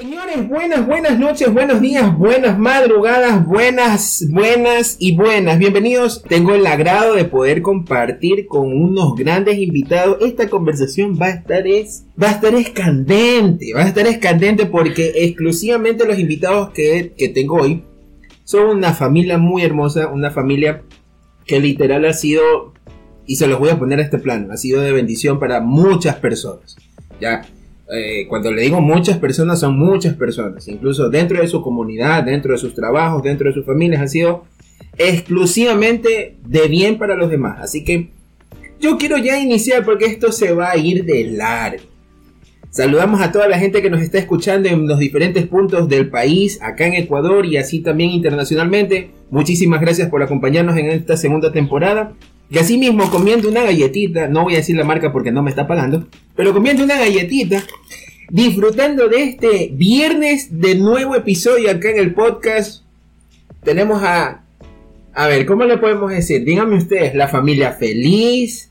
Señores, buenas, buenas noches, buenos días, buenas madrugadas, buenas, buenas y buenas. Bienvenidos. Tengo el agrado de poder compartir con unos grandes invitados. Esta conversación va a estar es, va a estar escandente, va a estar escandente porque exclusivamente los invitados que, que tengo hoy son una familia muy hermosa, una familia que literal ha sido, y se los voy a poner a este plano, ha sido de bendición para muchas personas. Ya, eh, cuando le digo muchas personas, son muchas personas, incluso dentro de su comunidad, dentro de sus trabajos, dentro de sus familias, han sido exclusivamente de bien para los demás. Así que yo quiero ya iniciar porque esto se va a ir de largo. Saludamos a toda la gente que nos está escuchando en los diferentes puntos del país, acá en Ecuador y así también internacionalmente. Muchísimas gracias por acompañarnos en esta segunda temporada. Y así mismo comiendo una galletita, no voy a decir la marca porque no me está pagando, pero comiendo una galletita, disfrutando de este viernes de nuevo episodio acá en el podcast. Tenemos a, a ver, ¿cómo le podemos decir? Díganme ustedes, la familia feliz,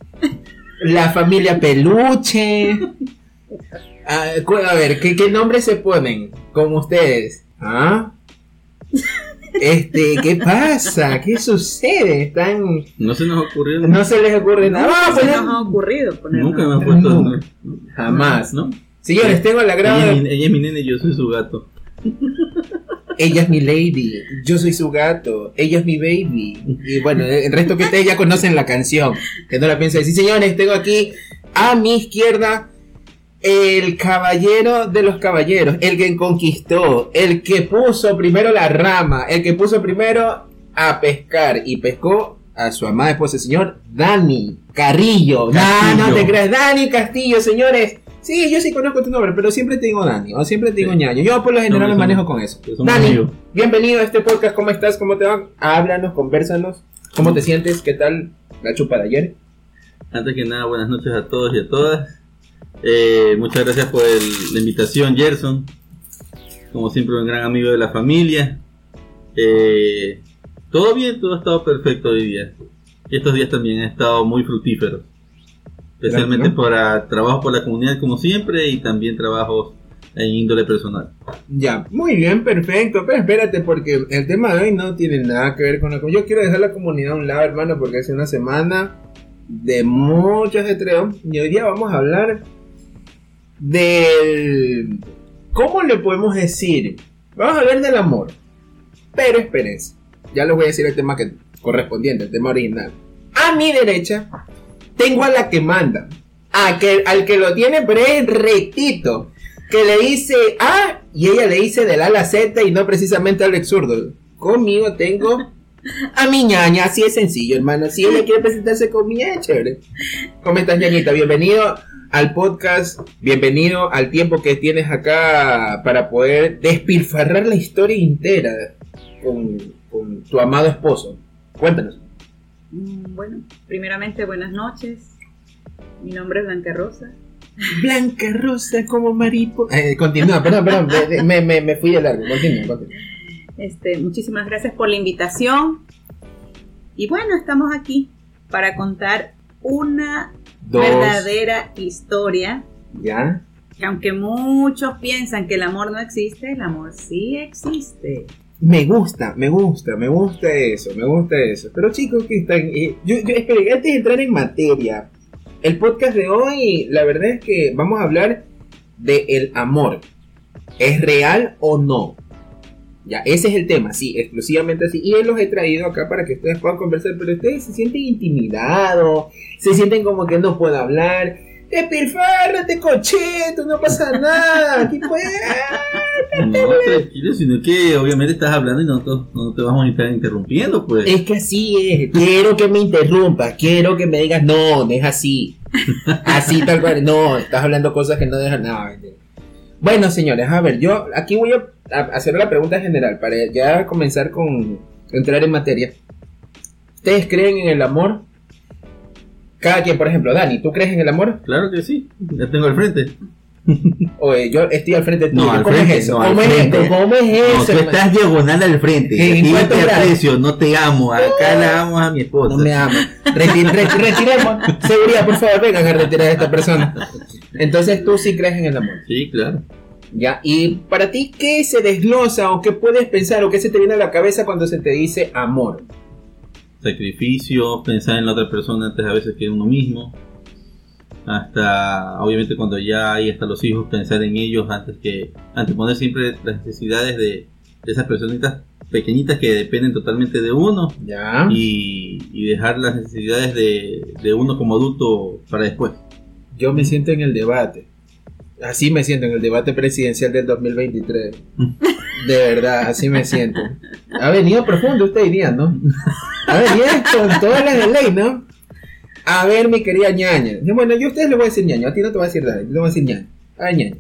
la familia peluche. A, ver, ¿qué, ¿qué nombres se ponen con ustedes? ¿Ah? Este, ¿qué pasa? ¿Qué sucede? Están. No se nos ocurrió. No se les ocurre nada. No, a se poner- nos ha ocurrido poner Nunca me han puesto. No. Jamás. ¿No? Señores, tengo la Ella, grada. mi, ella es mi nene y yo soy su gato. Ella es mi lady, yo soy su gato, ella es mi baby. Y bueno, el resto que ustedes ya conocen la canción, que no la pienso decir. Señores, tengo aquí a mi izquierda el caballero de los caballeros, el que conquistó, el que puso primero la rama, el que puso primero a pescar y pescó a su amada esposa, el señor Dani Carrillo. No, Castillo. no te creas, Dani Castillo, señores. Sí, yo sí conozco tu nombre, pero siempre te digo Dani, o siempre te digo Sí. ñaño. Yo por lo general No, me manejo con eso. Dani, amigos. bienvenido a este podcast. ¿Cómo estás? ¿Cómo te va? Háblanos, conversanos. ¿Cómo te sientes? ¿Qué tal la chupa de ayer? Antes que nada, buenas noches a todos y a todas. Eh, muchas gracias por el- la invitación, Gerson. Como siempre, un gran amigo de la familia. Eh, todo bien, todo ha estado perfecto hoy día. Y estos días también han estado muy fructíferos. Especialmente para trabajo por la comunidad, como siempre, y también trabajos en índole personal. Ya, muy bien, perfecto. Pero espérate, porque el tema de hoy no tiene nada que ver con la comunidad. Yo quiero dejar la comunidad a un lado, hermano, porque hace una semana de mucho ajetreo. Y hoy día vamos a hablar del. ¿Cómo le podemos decir? Vamos a hablar del amor. Pero espérense. Ya les voy a decir el tema que correspondiente, el tema original. A mi derecha tengo a la que manda. A que, al que lo tiene, pero es rectito que le dice A y ella le dice del A a la Z y no precisamente al exurdo. Conmigo tengo a mi ñaña, así es sencillo, hermano. Si ella quiere presentarse conmigo, es chévere. ¿Cómo estás, ñañita? Bienvenido al podcast, bienvenido al tiempo que tienes acá para poder despilfarrar la historia entera con, con tu amado esposo. Cuéntanos. Mm, Bueno, primeramente buenas noches. Mi nombre es Blanca Rosa. Blanca rosa como mariposa. Eh, continúa, perdón, perdón, me, me- me- me fui de largo. Continúa, continúa. Este, muchísimas gracias por la invitación. Y bueno, estamos aquí para contar una Dos. verdadera historia. ¿Ya? Que aunque muchos piensan que el amor no existe, el amor sí existe. Me gusta, me gusta, me gusta eso, me gusta eso. Pero chicos, que están... eh, yo, yo, antes de entrar en materia, el podcast de hoy, la verdad es que vamos a hablar de el amor. ¿Es real o no? Ya, ese es el tema, sí, exclusivamente así. Y él los he traído acá para que ustedes puedan conversar, pero ustedes se sienten intimidados, se sienten como que no puedo hablar. Despilfárrate, cocheto, no pasa nada. Aquí puede... No, tranquilo, sino que obviamente estás hablando y nosotros no te vamos a estar interrumpiendo, pues. Es que así es. Quiero que me interrumpas. Quiero que me digas, no, no es así. Así tal cual. No, estás hablando cosas que no dejan nada. Bueno, señores, a ver, yo aquí voy a hacer la pregunta general para ya comenzar con entrar en materia. ¿Ustedes creen en el amor? Cada quien, por ejemplo, Dani, ¿tú crees en el amor? Claro que sí, ya tengo al frente. O eh, yo estoy al frente tuyo. No, al ¿Cómo frente, es eso? no, ¿Cómo, es, frente. ¿Cómo es No, eso? tú hermano? estás diagonal al frente. ¿En Aquí yo te aprecio, no te amo. Acá la amo a mi esposa. No me re- retiremos. Seguridad, por favor, vengan a retirar a esta persona. Entonces tú sí crees en el amor. Sí, claro. Ya, y para ti, ¿qué se desglosa o qué puedes pensar o qué se te viene a la cabeza cuando se te dice amor? Sacrificio, pensar en la otra persona antes a veces que en uno mismo. Hasta, obviamente, cuando ya hay hasta los hijos, pensar en ellos antes que. Anteponer siempre las necesidades de, de esas personitas pequeñitas que dependen totalmente de uno. Ya. Y, y dejar las necesidades de, de uno como adulto para después. Yo me siento en el debate. Así me siento en el debate presidencial del 2023. De verdad, así me siento. Ha venido profundo usted día, ¿no? Ha venido con todas las de ley, ¿no? A ver, mi querida ñaña. Bueno, yo a ustedes le voy a decir ñaño. A ti no te voy a decir nada. Yo le voy a decir ñaño. A ver, ñaño.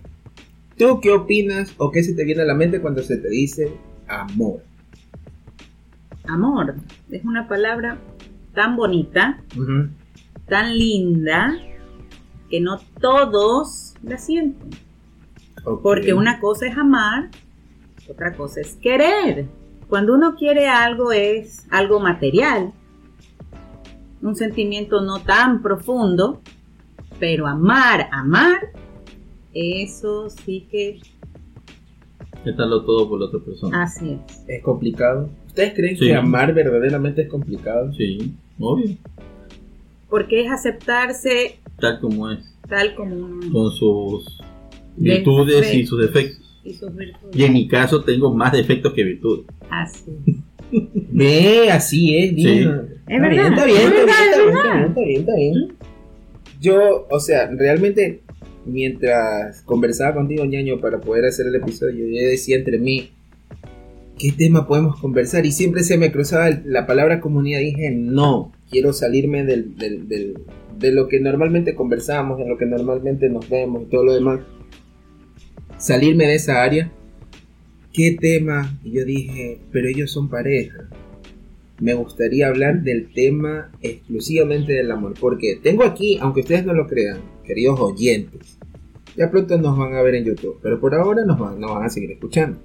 ¿Tú qué opinas o qué se te viene a la mente cuando se te dice amor? Amor es una palabra tan bonita, tan linda, que no todos la sienten. Porque una cosa es amar, otra cosa es querer. Cuando uno quiere algo es algo material, un sentimiento no tan profundo, pero amar, amar, eso sí que Dejarlo todo por la otra persona. así es. ¿Es complicado? ¿Ustedes creen Sí. que amar verdaderamente es complicado? Sí, obvio. Porque es aceptarse Tal como es. Tal como Con sus virtudes y sus defectos. y sus virtudes. Y en mi caso tengo más defectos que virtudes. Así. Ve, así es. Es verdad, Está bien, es está bien, verdad, está es bien, verdad. está bien, está bien, está bien. Yo, o sea, realmente, mientras conversaba contigo, ñaño, para poder hacer el episodio, yo decía entre mí, ¿qué tema podemos conversar? Y siempre se me cruzaba la palabra comunidad. Dije, no, quiero salirme del, del- del- de lo que normalmente conversamos, de lo que normalmente nos vemos y todo lo demás. Salirme de esa área. ¿Qué tema? Y yo dije, pero ellos son pareja me gustaría hablar del tema exclusivamente del amor. Porque tengo aquí, aunque ustedes no lo crean, queridos oyentes, ya pronto nos van a ver en YouTube, pero por ahora nos van, nos van a seguir escuchando.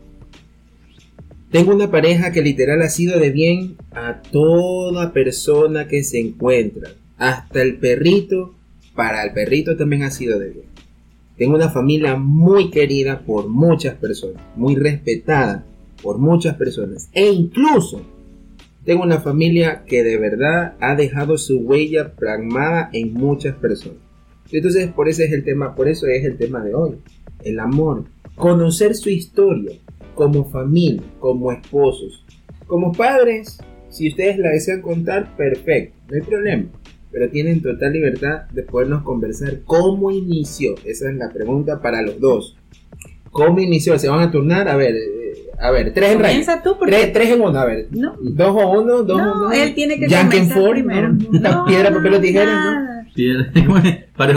Tengo una pareja que literal ha sido de bien a toda persona que se encuentra. Hasta el perrito, para el perrito también ha sido de bien. Tengo una familia muy querida por muchas personas, muy respetada por muchas personas. E incluso tengo una familia que de verdad ha dejado su huella pragmada en muchas personas. Entonces, por eso es el tema, por eso es el tema de hoy, el amor, conocer su historia como familia, como esposos, como padres, si ustedes la desean contar, perfecto, no hay problema, pero tienen total libertad de podernos conversar cómo inició, esa es la pregunta para los dos. ¿Cómo inició? ¿Se van a turnar? A ver, eh, a ver, tres en. Comienza tú porque Tres, tres en uno, a ver. no, Dos o uno, dos no, o uno. él tiene que comenzar Ford, primero. ¿no? Piedra, papel o tijeras, ¿no? Piedra- Pares.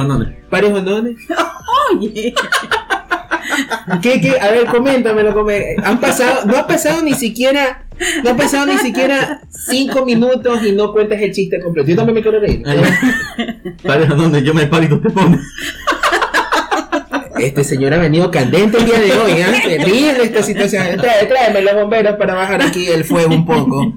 Pares o nones. Oye, ¿Qué, qué? A ver, coméntamelo, come- Han pasado, no ha pasado ni siquiera, no ha pasado ni siquiera cinco minutos y no cuentas el chiste completo. Yo también me quiero reír. Pares honones, yo me paro y tú te pones. Este señor ha venido candente el día de hoy, ¿eh? Terrible esta situación. Trae- Tráeme los bomberos para bajar aquí el fuego un poco.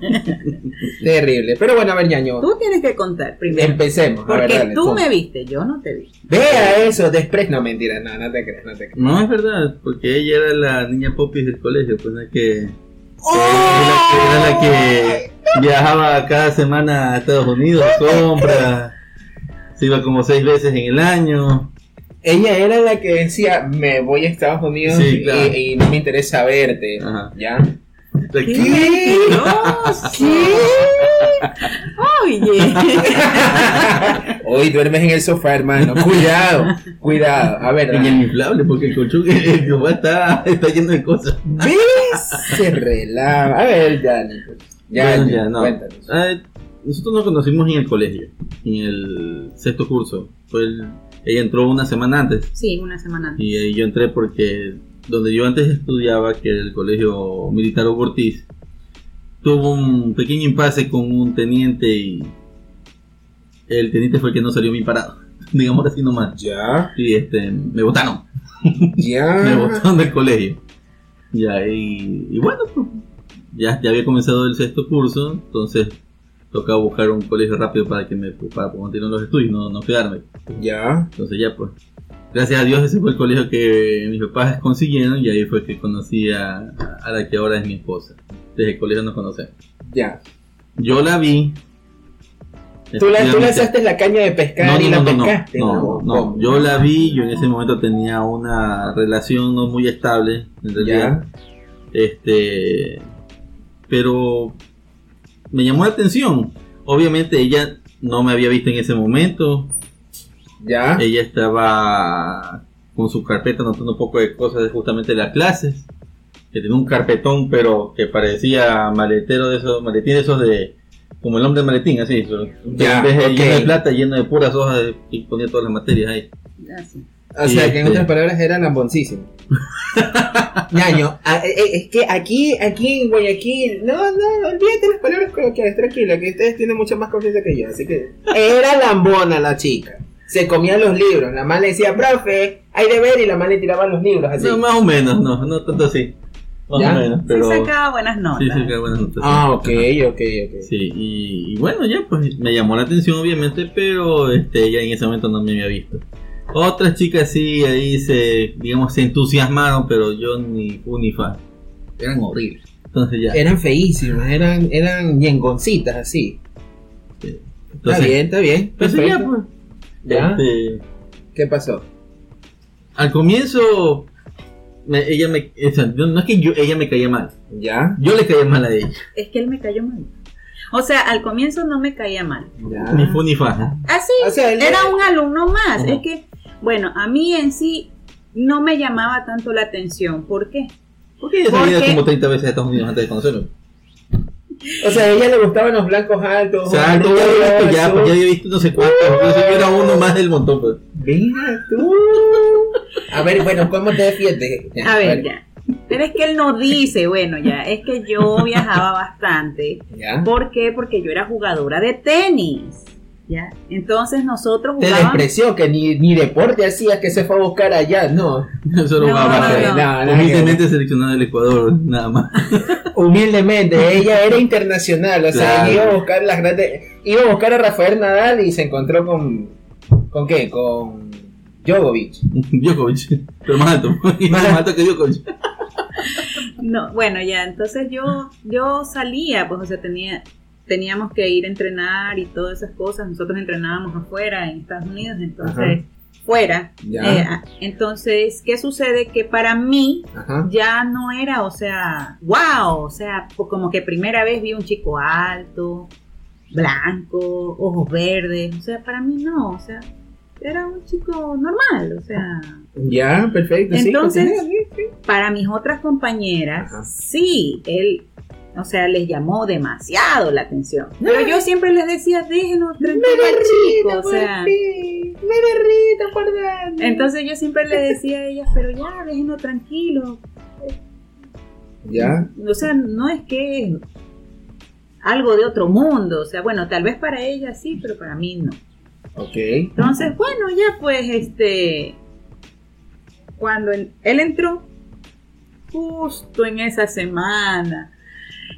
Terrible. Pero bueno, a ver, ñaño. tú tienes que contar primero. Empecemos. A ver, Porque dale, tú ¿cómo? me viste, yo no te vi. Vea eso, despre... No, mentira, no, no te crees, no te crees. No, es verdad, porque ella era la niña popis del colegio, pues es que ¡Oh! era, la que, era la que viajaba cada semana a Estados Unidos a compras, se iba como seis veces en el año. Ella era la que decía, me voy a Estados Unidos Sí, y- claro. y, no me interesa verte. Ajá. ¿Ya? ¿Qué? ¿Qué? Oye, Hoy duermes en el sofá, hermano. Cuidado, cuidado. A ver, En el inflable, porque el colchón el sofá está, está lleno de cosas. ¿ves? Se relava. A ver, ya, Nico. Ya, Bueno, ya, ya, no. cuéntanos. Ah, nosotros nos conocimos en el colegio, en el sexto curso. Fue el- ella entró una semana antes sí, una semana antes. y ahí yo entré porque donde yo antes estudiaba, que era el colegio militar Hugo Ortiz, tuvo un pequeño impasse con un teniente y el teniente fue el que no salió bien parado, digamos así nomás. Ya, Y este, me votaron, me ya. botaron del colegio. Ya, y, y bueno, pues, ya, ya había comenzado el sexto curso, entonces tocaba buscar un colegio rápido para que me para continuar los estudios, no, no quedarme. Ya. Entonces ya pues gracias a Dios ese fue el colegio que mis papás consiguieron y ahí fue que conocí a, a la que ahora es mi esposa. Desde el colegio nos conocemos. Ya. Yo la vi. Tú, la, tú lanzaste la caña de pescar no, y no, la no, no, pescaste. no, no, yo la vi, yo en ese momento tenía una relación no muy estable, en realidad. Ya. Este, pero me llamó la atención. Obviamente ella no me había visto en ese momento. Ya. Ella estaba con su carpeta anotando un poco de cosas de justamente las clases. Que tenía un carpetón, pero que parecía maletero de esos, maletín de esos de, como el hombre maletín, así. Ya, en vez de lleno de plata, lleno de puras hojas de- y ponía todas las materias ahí. Así. O sea, que en este- otras palabras era lamboncísimo. Ñaño, a- eh, eh, es que aquí, aquí en Guayaquil, no, no, olvídate las palabras coloquiales, tranquila, que ustedes tienen mucha más confianza que yo, así que era lambona la chica. Se comía los libros, la mamá le decía, profe, hay deber, y la mamá le tiraba los libros así. No, más o menos, no, no tanto así. Más ¿Ya? o menos, pero. Sí sacaba buenas notas. Sí, qué buenas notas. Ah, ok, ok, ok. Sí, y, y bueno, ya pues me llamó la atención obviamente, pero este ella en ese momento no me había visto. Otras chicas sí, ahí se, digamos, se entusiasmaron, pero yo ni ni. Eran horribles. Entonces ya. Eran feísimas, eran, eran yengoncitas así. sí. Está bien, está bien. entonces ya perfecto. pues. ¿Ya? este, ¿Qué pasó? al comienzo, me- ella me, o sea, no es que yo, ella me caía mal, ¿Ya? yo le caía mal a ella. Es que él me cayó mal. O sea, al comienzo no me caía mal. ¿Ya? Ni fu ni fa. ¿no? Así, O sea, él- era un alumno más. Es que, bueno, a mí en sí no me llamaba tanto la atención. ¿Por qué? Porque ella se ¿Por había ido qué? como 30 veces a Estados Unidos antes de conocerlo. O sea, a ella le gustaban los blancos altos. O sea, ojos ya había visto, ya, pues, ya había visto no sé cuántos. Entonces yo era uno más del montón. Pues. Mira tú. A ver, bueno, ¿cómo te defiendes? Ya, A ver, ya. Pero es que él no dice, bueno, ya, es que yo viajaba bastante. ¿Ya? ¿Por qué? Porque yo era jugadora de tenis. ¿Ya? Entonces nosotros Te jugábamos. despreció que ni, ni deporte hacías que se fue a buscar allá, no. Yo solo No, jugaba no, básquet. no. nada que Humildemente seleccionado del Ecuador, nada más. Humildemente, ella era internacional, o sea, Claro. ella iba a buscar las grandes. Iba a buscar a Rafael Nadal y se encontró con. ¿Con qué? Con Djokovic. Djokovic, pero más alto. Y más alto que Djokovic. No, bueno, ya, entonces yo, yo salía, pues, o sea, tenía, teníamos que ir a entrenar y todas esas cosas. Nosotros entrenábamos afuera en Estados Unidos, entonces, fuera. Eh, ah, entonces, ¿qué sucede? Que para mí Ajá. ya no era, o sea, wow, o sea, como que primera vez vi un chico alto, blanco, ojos verdes, o sea, para mí no, o sea, era un chico normal, o sea, Ya, perfecto. Entonces- sí, sí. para mis otras compañeras, Ajá. sí, él, o sea, les llamó demasiado la atención. Pero yo siempre les decía, déjenos tranquilo al chico, o sea. Me derrito por dentro. Entonces yo siempre le decía a ellas, pero ya, déjenos tranquilo. Ya. O sea, no es que es algo de otro mundo, o sea, bueno, tal vez para ella sí, pero para mí no. Ok. Entonces, bueno, ya pues, este, cuando él entró, justo en esa semana,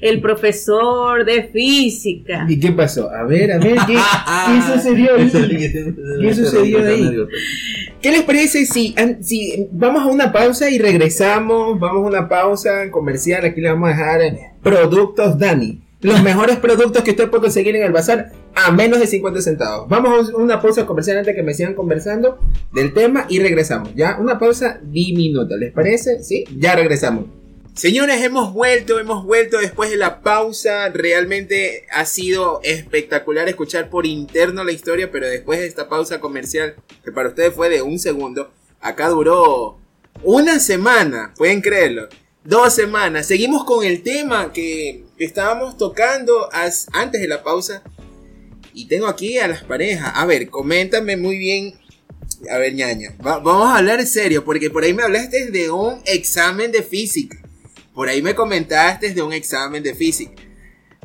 el profesor de física, ¿Y qué pasó? A ver, a ver, ¿qué, qué sucedió ahí? ¿Qué sucedió ahí? ¿Qué les parece si, si vamos a una pausa y regresamos? Vamos a una pausa comercial. Aquí le vamos a dejar eh, productos Dani. Los mejores productos que usted puede conseguir en el bazar a menos de 50 centavos. Vamos a una pausa comercial antes que me sigan conversando del tema y regresamos. Ya, una pausa diminuta. ¿Les parece? Sí, ya regresamos. Señores, hemos vuelto, hemos vuelto después de la pausa. Realmente ha sido espectacular escuchar por interno la historia, pero después de esta pausa comercial, que para ustedes fue de un segundo, acá duró una semana, pueden creerlo. Dos semanas. Seguimos con el tema que estábamos tocando antes de la pausa. Y tengo aquí a las parejas. A ver, coméntame muy bien. A ver, ñaña. va- vamos a hablar en serio, porque por ahí me hablaste de un examen de física. Por ahí me comentaste de un examen de física.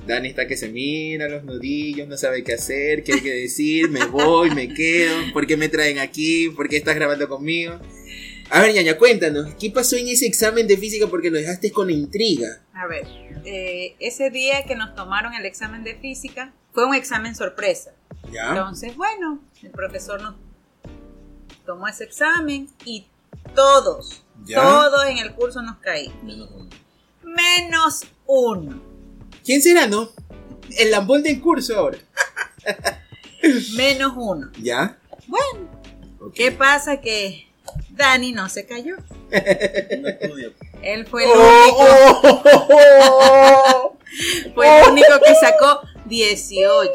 Dani está que se mira los nudillos, no sabe qué hacer, qué hay que decir, me voy, me quedo, ¿por qué me traen aquí? ¿Por qué estás grabando conmigo? A ver, ñaña, cuéntanos, ¿qué pasó en ese examen de física porque lo dejaste con intriga? A ver, eh, ese día que nos tomaron el examen de física fue un examen sorpresa. ¿Ya? Entonces, bueno, el profesor nos tomó ese examen y todos, ¿Ya? todos en el curso nos caímos. Menos uno. Menos uno. ¿Quién será, no? El lambón del curso ahora. Menos uno. ¿Ya? Bueno. ¿qué pasa? Que Dani no se cayó. No. Él fue el Oh, único, oh, oh, oh. fue el único que sacó 18.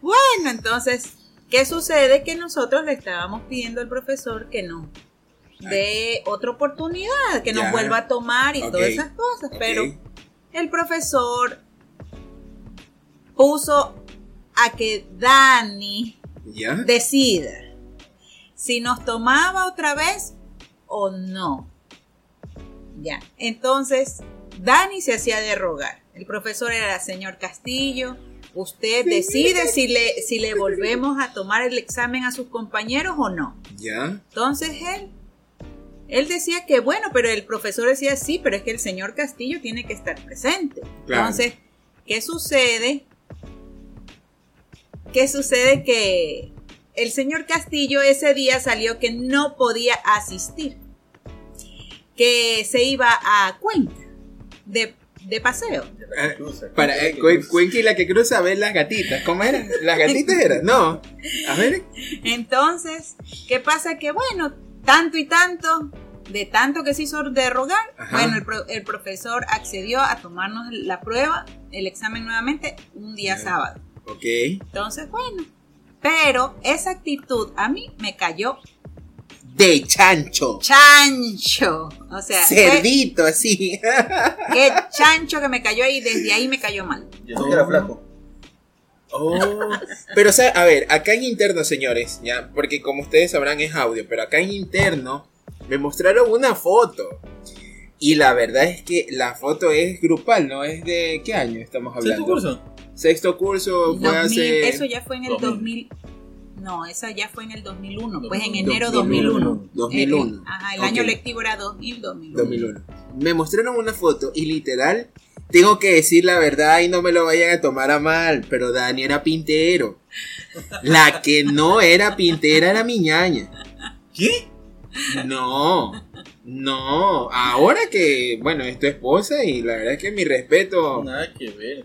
Bueno, entonces, ¿qué sucede? Que nosotros le estábamos pidiendo al profesor que nos dé otra oportunidad, que nos vuelva a tomar y todas esas cosas, pero el profesor puso a que Dani decida si nos tomaba otra vez o no. Ya, entonces Dani se hacía de rogar. El profesor era señor Castillo. Usted decide si le, si le volvemos a tomar el examen a sus compañeros o no. ¿Ya? Entonces él, él decía que bueno, pero el profesor decía sí, pero es que el señor Castillo tiene que estar presente. Claro. Entonces, ¿qué sucede? ¿Qué sucede? Que el señor Castillo ese día salió que no podía asistir, que se iba a Cuenca de, de paseo. Ah, Para, eh, Cuen- Cuenca y la que cruza a ver las gatitas. ¿Cómo eran? ¿Las gatitas eran? No. A ver. Entonces, ¿qué pasa? Que bueno, tanto y tanto, de tanto que se hizo de rogar, Ajá. bueno, el, pro- el profesor accedió a tomarnos la prueba, el examen nuevamente, un día sábado. Ok. Entonces, bueno, pero esa actitud a mí me cayó De chancho. chancho. O sea, fue- Cerdito, así. qué chancho que me cayó ahí, desde ahí me cayó mal. Yo que era flaco. Oh, pero o sea, a ver, acá en interno, señores, ya, porque como ustedes sabrán es audio, pero acá en interno me mostraron una foto. Y la verdad es que la foto es grupal, ¿no? Es de qué año estamos hablando. ¿Sexto curso? Sexto curso fue 2000, hace Eso ya fue en el 2000. 2000. No, esa ya fue en el 2001, pues en 2001. enero 2001. 2001. Eh, ajá, el Ok. año lectivo era 2000, 2001. 2001. Me mostraron una foto y literal, tengo que decir la verdad y no me lo vayan a tomar a mal, pero Dani era pintero. La que no era pintera era mi ñaña. ¿Qué? No, no. Ahora que, bueno, es tu esposa y la verdad es que mi respeto. Nada que ver.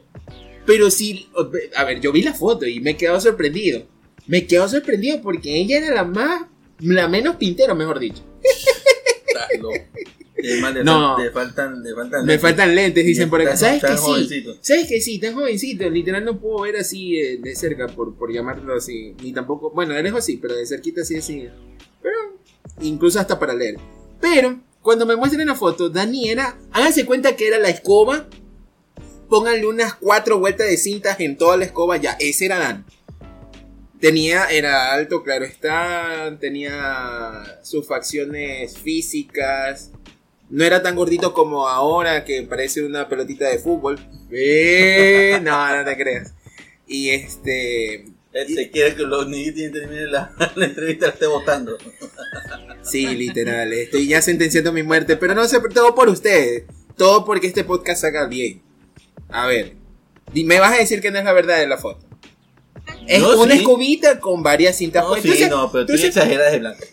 Pero sí, a ver, yo vi la foto y me he quedado sorprendido. Me he quedado sorprendido porque ella era la más, la menos pintera, mejor dicho. Además le, No. fal- le faltan, le faltan. Me faltan lentes, dicen por acá. ¿Sabes que sí? ¿Sabes que sí? Tan jovencito. Literal no puedo ver así eh, de cerca, por, por llamarlo así. Ni tampoco, bueno, de lejos sí, pero de cerquita sí así. Pero, incluso hasta para leer. Pero, cuando me muestran la foto, Dani era, háganse cuenta que era la escoba. Pónganle unas cuatro vueltas de cintas en toda la escoba, ya, ese era Dan. Tenía, era alto, claro está, tenía sus facciones físicas, no era tan gordito como ahora, que parece una pelotita de fútbol. Eh, no, no te creas. Y este. Él se quiere que los niños terminen la, la entrevista la esté votando. Sí, literal. Estoy ya sentenciando mi muerte. Pero no sé, todo por ustedes. Todo porque este podcast salga bien. A ver. Me vas a decir que no es la verdad de la foto. Es No, una sí. escobita con varias cintas. No, pues. sí, Entonces- no, pero tú entonces- exageras de blanco.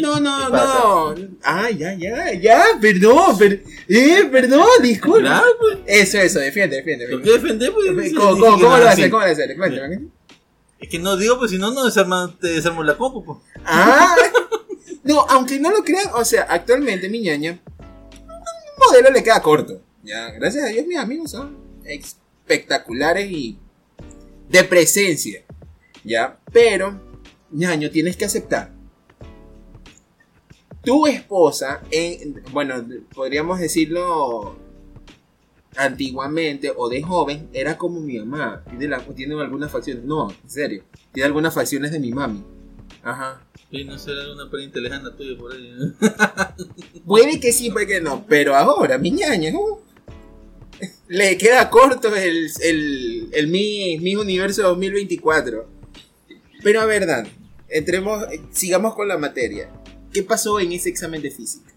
No, no, no. Ah, ya, ya, ya. Perdón, per- eh, perdón, disculpa. Claro, pues. Eso, eso, defiende, defiende. ¿Por qué defender? Pues, ¿Cómo, cómo, cómo, lo así. hace? ¿Cómo lo hace? Cuéntame. Es que no digo, pues si no, no desarma, te desarmo la compu, pues. Ah, no, aunque no lo crean, o sea, actualmente mi ñaña, un modelo le queda corto. Ya, gracias a Dios mis amigos son espectaculares y de presencia. Ya, pero, ñaño, tienes que aceptar. Tu esposa, en, bueno, podríamos decirlo antiguamente o de joven, era como mi mamá. Tiene, la- tiene algunas facciones, no, en serio, tiene algunas facciones de mi mami. Ajá. Y no será una pariente lejana tuya por ahí. ¿eh? Puede que sí, puede que no. Pero ahora, mi ñaña, uh, le queda corto el, el, el mi, mi universo 2024. Pero a ver, Dan, entremos, sigamos con la materia. ¿Qué pasó en ese examen de física?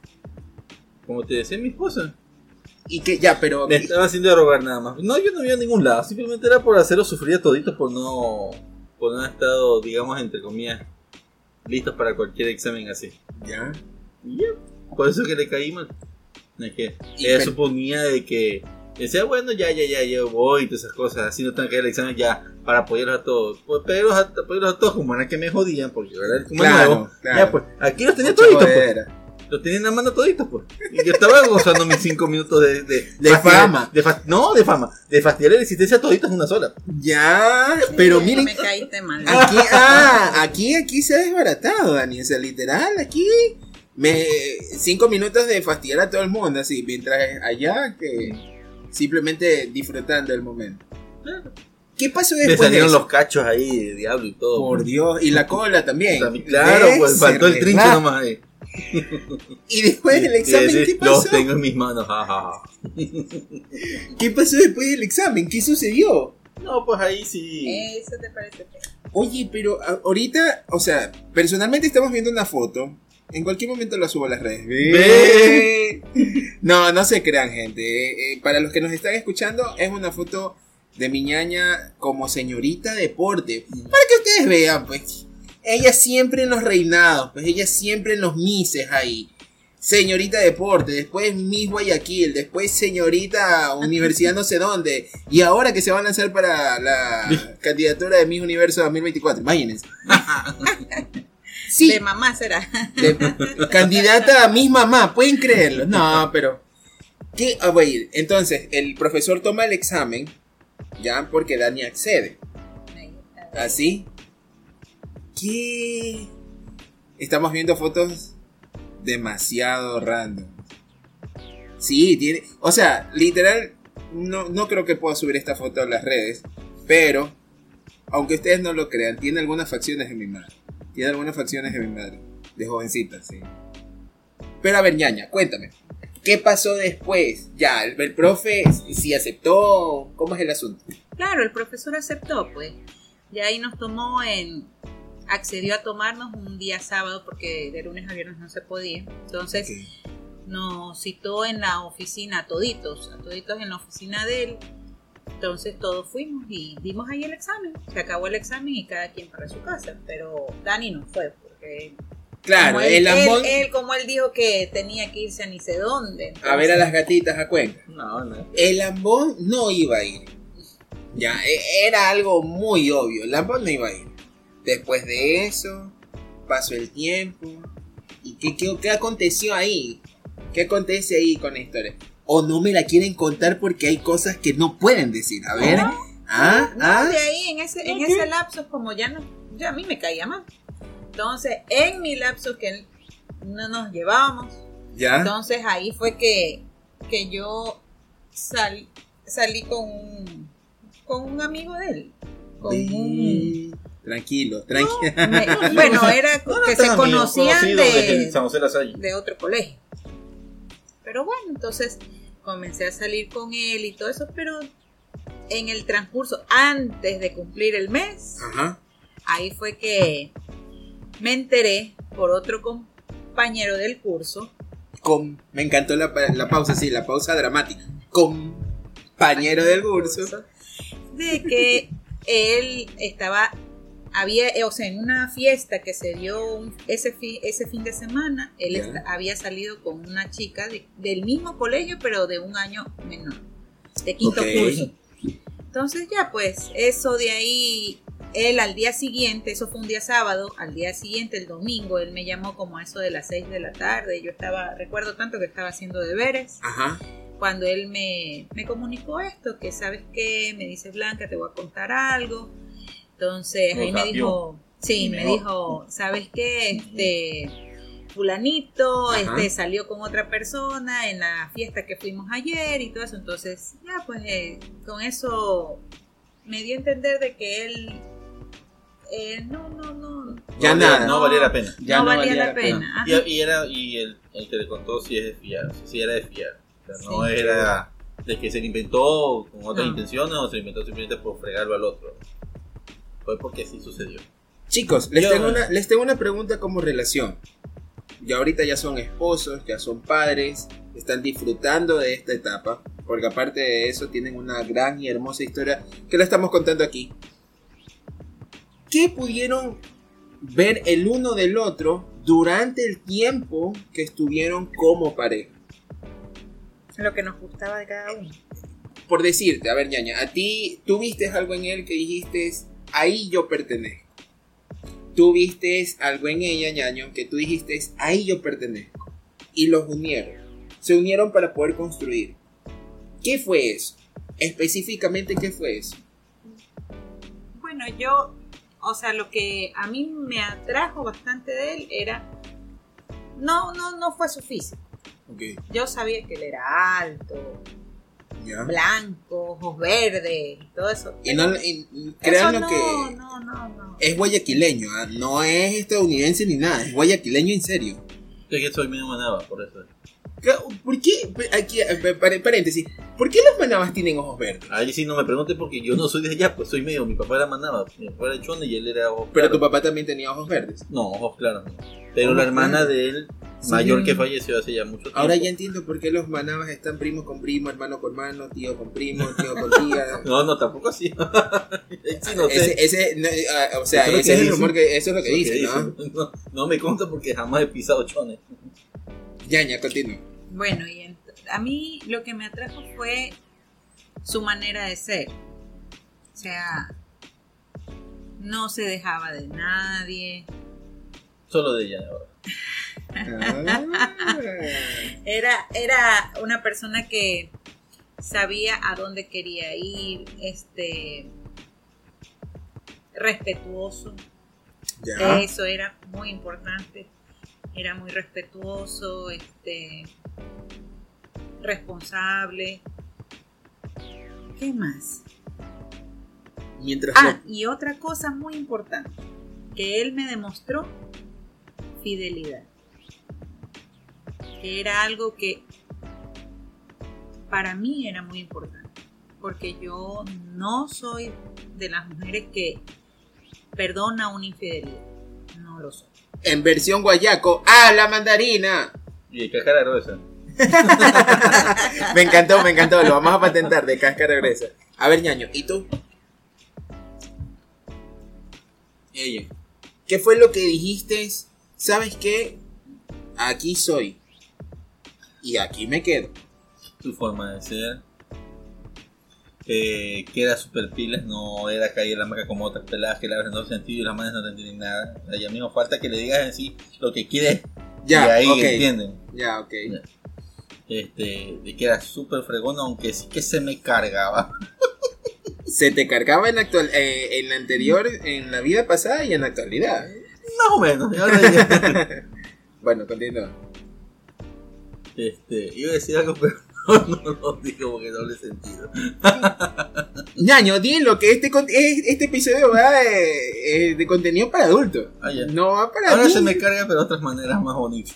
Como te decía mi esposa. Y que ya, pero. Me estaba haciendo rogar nada más. No, yo no había a ningún lado. Simplemente era por hacerlo sufrir a toditos por no. por no haber estado, digamos, entre comillas, listos para cualquier examen así. Ya. Ya, por eso que le caí mal. Es que Y ella suponía de que decía, bueno, ya, ya, ya, yo voy y todas esas cosas, así no tengo que ir al examen ya para apoyarlos a todos. Pues apoyarlos a, apoyarlos a todos como era que me jodían, porque yo era como Claro, nuevo. claro. Ya, pues, aquí los tenía Mucha toditos, pues. jodera. Los tenía en la mano toditos, pues. Y yo estaba gozando mis cinco minutos de... De, De fastidiar- fama. de no, de fama. De fastidiar la existencia toditos en una sola. Ya, pero Sí, miren, Me caíste mal. aquí, ah, aquí, aquí se ha desbaratado, Dani. O sea, literal, aquí me cinco minutos de fastidiar a todo el mundo, así, mientras allá que simplemente disfrutando el momento. ¿Qué pasó Me después de salieron los cachos ahí de diablo y todo. Por Dios, y la cola también. Claro, pues faltó el trinche nomás ahí. Y después del examen, ¿qué pasó? Los tengo en mis manos, jajaja. ¿Qué pasó después del examen? ¿Qué sucedió? No, pues ahí sí. Eso te parece. Oye, pero ahorita, o sea, personalmente estamos viendo una foto. En cualquier momento la subo a las redes. Ve. No, no se crean, gente. Eh, eh, para los que nos están escuchando, es una foto de mi ñaña como señorita deporte. Para que ustedes vean, pues. Ella siempre en los reinados, pues ella siempre en los mises ahí. Señorita deporte, después Miss Guayaquil, después señorita universidad no sé dónde. Y ahora que se va a lanzar para la candidatura de Miss Universo 2024, imagínense. Sí, De mamá será. de- candidata a Miss Mamá, pueden creerlo. No, pero. ¿Qué? Ah, voy a ir. Entonces, el profesor toma el examen, ya, porque Dani accede. ¿Así? ¿Qué? Estamos viendo fotos demasiado random. Sí, tiene. O sea, literal, no, no creo que pueda subir esta foto a las redes. Pero, aunque ustedes no lo crean, tiene algunas facciones de mi madre. Tiene algunas facciones de mi madre. De jovencita, sí. Pero a ver, ñaña, cuéntame. ¿Qué pasó después? Ya, el, el profe sí aceptó. ¿Cómo es el asunto? Claro, el profesor aceptó, pues. Y ahí nos tomó en. Accedió a tomarnos un día sábado porque de lunes a viernes no se podía. Entonces nos citó en la oficina a toditos, a toditos en la oficina de él. Entonces todos fuimos y dimos ahí el examen. Se acabó el examen y cada quien para su casa. Pero Dani no fue porque Claro, como él, el lambón. él- él, como él dijo que tenía que irse a ni sé dónde. A ver a las gatitas a Cuenca. No, no. El lambón no iba a ir. Ya, e- era algo muy obvio. El lambón no iba a ir. Después de eso, pasó el tiempo. ¿Y qué, qué, qué aconteció ahí? ¿Qué acontece ahí con la historia? O no me la quieren contar porque hay cosas que no pueden decir. A ver. ¿Ah? No, ¿Ah? de ahí en ese, en ese lapso, como ya no, ya a mí me caía mal. Entonces, en mi lapso que no nos llevábamos, ¿Ya? entonces ahí fue que, que yo salí, salí con un, con un amigo de él. Con un, Tranquilo, tranquilo. me- bueno, era No, no que se conocían de, de otro colegio. Pero bueno, entonces comencé a salir con él y todo eso, pero en el transcurso, antes de cumplir el mes, Ajá. ahí fue que me enteré por otro compañero del curso. Con, me encantó la, la pausa, sí, la pausa dramática. Compañero del curso. de que él estaba había eh, o sea en una fiesta que se dio un- ese fi- ese fin de semana él había salido con una chica de- del mismo colegio pero de un año menor de quinto Ok. curso entonces ya pues eso de ahí él al día siguiente eso fue un día sábado al día siguiente el domingo él me llamó como a eso de las 6 de la tarde yo estaba recuerdo tanto que estaba haciendo deberes Ajá. cuando él me, me comunicó esto, que sabes qué, me dice Blanca, te voy a contar algo. Entonces ahí me dijo, sí, me dijo, ¿sabes qué? Este fulanito Ajá. este salió con otra persona en la fiesta que fuimos ayer y todo eso. Entonces, ya pues eh, con eso me dio a entender de que él eh, no, no, no. Ya no, nada. No valía la pena. Ya no, no valía, valía la pena. Y, y era, y el, el que le contó si es de fiar, sí era de fiar. O sea, no era de que se le inventó con otras No. intenciones o se le inventó simplemente por fregarlo al otro. Fue porque así sucedió. Chicos, les Yo- tengo, una, les tengo una pregunta como relación. Ya ahorita ya son esposos, ya son padres, están disfrutando de esta etapa, porque aparte de eso tienen una gran y hermosa historia que la estamos contando aquí. ¿Qué pudieron ver el uno del otro durante el tiempo que estuvieron como pareja. Lo que nos gustaba de cada uno. Por decirte, a ver, ñaña, a ti, tú viste algo en él que dijiste, ahí yo pertenezco. Tú viste algo en ella, ñaño, que tú dijiste, ahí yo pertenezco. Y los unieron. Se unieron para poder construir. ¿Qué fue eso? Específicamente, ¿qué fue eso? Bueno, yo, o sea, lo que a mí me atrajo bastante de él era, no, no, no fue su físico. Okay. Yo sabía que él era alto, ¿Ya? blanco, ojos verdes, todo eso. Y no, y Eso créanlo no, que no, no, no. es guayaquileño, ¿ah? no es estadounidense ni nada, es guayaquileño en serio. Es que soy medio manaba, por eso. ¿Por qué? Aquí, eh, par- paréntesis. ¿Por qué los manabas tienen ojos verdes? Ahí sí no me pregunte porque yo no soy de allá, pues soy medio. Mi papá era manaba, mi papá era chone y él era ojos Pero tu papá también tenía ojos verdes. No, ojos claros. no. Pero Ojos la hermana claros. de él, Sí. mayor que falleció hace ya mucho tiempo. Ahora ya entiendo por qué los manabas están primo con primo, hermano con hermano, tío con primo, tío con tía. No, no, tampoco así. sí, no sé. Ese, ese, no, ah, o sea, Eso ese que es el rumor que, eso es lo que Eso dicen, ¿no? dicen. ¿no? No me consta porque jamás he pisado chones. Yaña, continúa. Bueno, y a mí lo que me atrajo fue su manera de ser. O sea, no se dejaba de nadie. Solo de ella ahora. Ah. Era, era una persona que sabía a dónde quería ir, este respetuoso. ya. Eso era muy importante. Era muy respetuoso, este responsable. ¿Qué más? Mientras Ah, y otra cosa muy importante, que él me demostró fidelidad. Que era algo que para mí era muy importante, porque yo no soy de las mujeres que perdona una infidelidad. No lo soy. en versión guayaco, ¡ah, la mandarina! Y de cáscara gruesa. Me encantó, me encantó, lo vamos a patentar de cáscara gruesa. A ver, ñaño, ¿y tú? Ella. ¿Qué fue lo que dijiste? ¿Sabes qué? Aquí soy. Y aquí me quedo. Su forma de ser. Eh, que era super pilas, no era caer la marca como otras peladas que la abren dos sentidos y las manos no te entienden nada. Ella mismo falta que le digas en sí lo que quieres Ya, y ahí ok. entienden. Ya, ok. Ya. Este, de que era súper fregona, aunque sí que se me cargaba. Se te cargaba en la, actual, eh, en la anterior, en la vida pasada y en la actualidad. Más o menos. ahora Bueno, continúa. este, iba a decir algo, pero no, lo digo porque no le sentido. Ñaño, dilo que este, este episodio va de, eh, de contenido para adultos. Ah. No va para Ahora se me carga, pero de otras maneras más bonitas.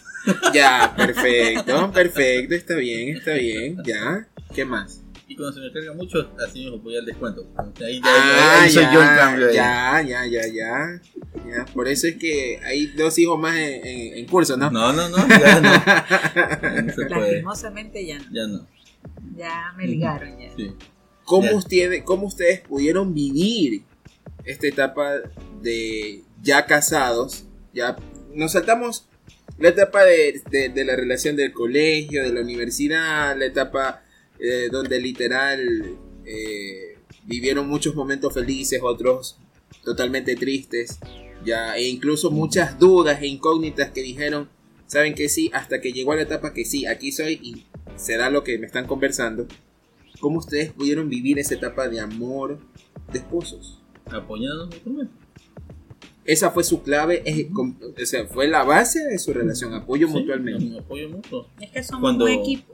Ya, perfecto, perfecto, está bien, está bien, ya. ¿Qué más? Y cuando se me carga mucho, así mismo voy al descuento. Ahí, ya, Ah, ahí soy ya, yo en cambio. ahí. ya, ya, ya, ya, ya. Por eso es que hay dos hijos más en, en- en curso, ¿no? No, no, no, ya no. Ya no se puede. Lastimosamente ya no. Ya no. Ya me ligaron ya. Sí. ¿Cómo, Ya. ustedes, ¿Cómo ustedes pudieron vivir esta etapa de ya casados? Ya nos saltamos la etapa de, de- de la relación del colegio, de la universidad, la etapa eh, donde literal eh, vivieron muchos momentos felices, otros totalmente tristes, ya, e incluso muchas dudas e incógnitas que dijeron, saben que sí, hasta que llegó a la etapa que sí, aquí soy y se da lo que me están conversando. ¿Cómo ustedes pudieron vivir esa etapa de amor de esposos? Mutuamente. Esa fue su clave, es- o sea, fue la base de su relación, apoyo Sí, mutualmente. apoyo mutuo. Es que somos Cuando, un equipo.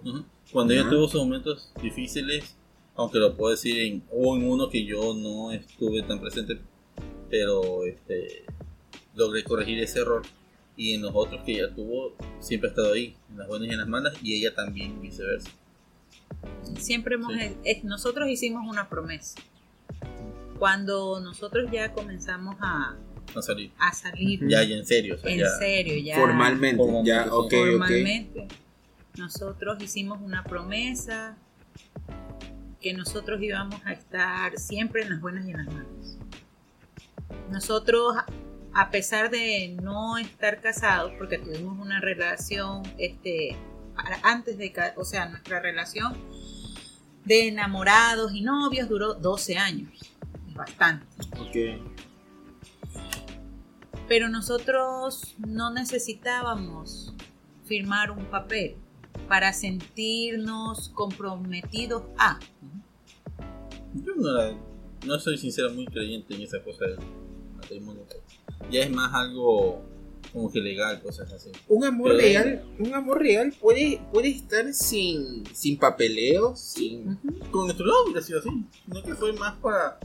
Cuando ella Ajá. tuvo sus momentos difíciles, aunque lo puedo decir en, hubo en uno que yo no estuve tan presente, pero este, logré corregir ese error. Y en los otros que ella tuvo, siempre ha estado ahí, en las buenas y en las malas, y ella también viceversa. Siempre hemos, Sí. es- nosotros hicimos una promesa. Cuando nosotros ya comenzamos a, No salir. a salir Ya, ya en serio. o sea, en ya, serio, ya Formalmente, Formalmente, ya, sí. ok, ok. Nosotros hicimos una promesa que nosotros íbamos a estar siempre en las buenas y en las malas. Nosotros a pesar de no estar casados, porque tuvimos una relación, este, antes de, o sea, nuestra relación de enamorados y novios duró 12 años, bastante. Ok. Pero nosotros no necesitábamos firmar un papel para sentirnos comprometidos a. Yo no, la- no soy sincero muy creyente en esa cosa del matrimonio. Ya es más algo como que legal, cosas así. Un amor Pero- real, un amor real puede, puede estar sin, sin papeleo, sin... Con nuestro lado hubiera sido así. No que fue más para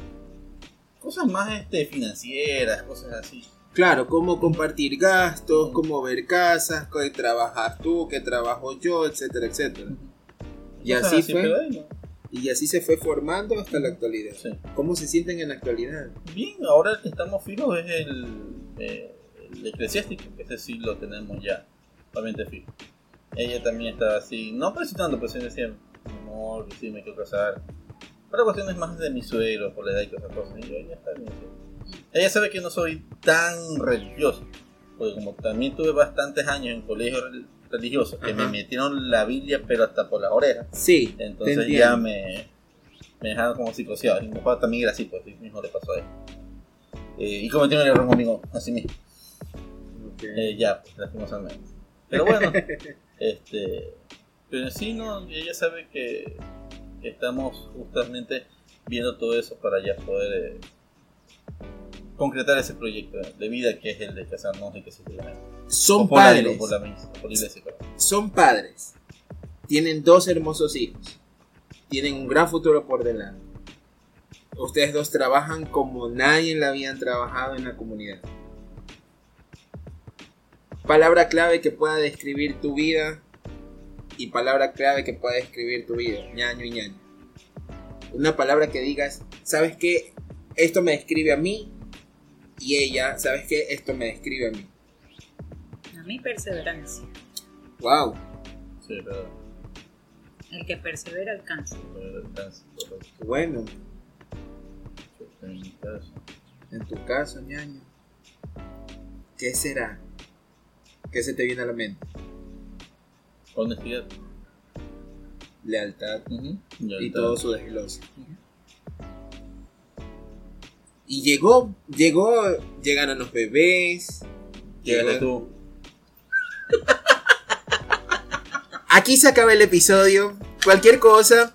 cosas más este, financieras, cosas así. Claro, cómo compartir gastos, cómo ver casas, qué trabajas tú, qué trabajo yo, etcétera, etcétera. Y Cosas así fue. Y así se fue formando hasta la actualidad. Sí. ¿Cómo se sienten en la actualidad? Bien, ahora el que estamos fijos es el, eh, el eclesiástico, ese sí lo tenemos ya, totalmente fijo. Ella también estaba así, no presionando, pero sí decía, amor, sí me quiero casar. Pero cuestiones más de mi suegro, por la edad y cosas cosas. Y yo, ya está bien. Ella sabe que no soy tan religioso, porque como también tuve bastantes años en colegio rel- religioso, que Ajá. me metieron la Biblia, pero hasta por las orejas. Sí, Entonces ya me, me dejaron como psicoseado. Y mi papá también era así, pues mismo le pasó a él. Eh, y cometió un error conmigo, así mismo. Ok. Eh, ya, pues, lastimosamente. Pero bueno, este. Pero sí, no, ella sabe que, que estamos justamente viendo todo eso para ya poder eh, concretar ese proyecto de vida que es el de casarnos y que se. Son por la- por la, por la iglesia, perdón. son padres, tienen dos hermosos hijos, tienen un gran futuro por delante. Ustedes dos trabajan como nadie la han trabajado en la comunidad. Palabra clave que pueda describir tu vida y palabra clave que pueda describir tu vida, ñaño y ñaño. Una palabra que digas, ¿sabes qué? Esto me describe a mí y ella, ¿sabes qué? Esto me describe a mí. A mí perseverancia. Wow. Sí, pero, El que persevera alcanza. Bueno, En mi caso. En tu caso, ñaño, ¿qué será? ¿Qué se te viene a la mente? Honestidad. Lealtad Ujú. y todo su desglose. Y llegó, llegó, llegaron los bebés. Llegó- tú. Aquí se acaba el episodio. Cualquier cosa,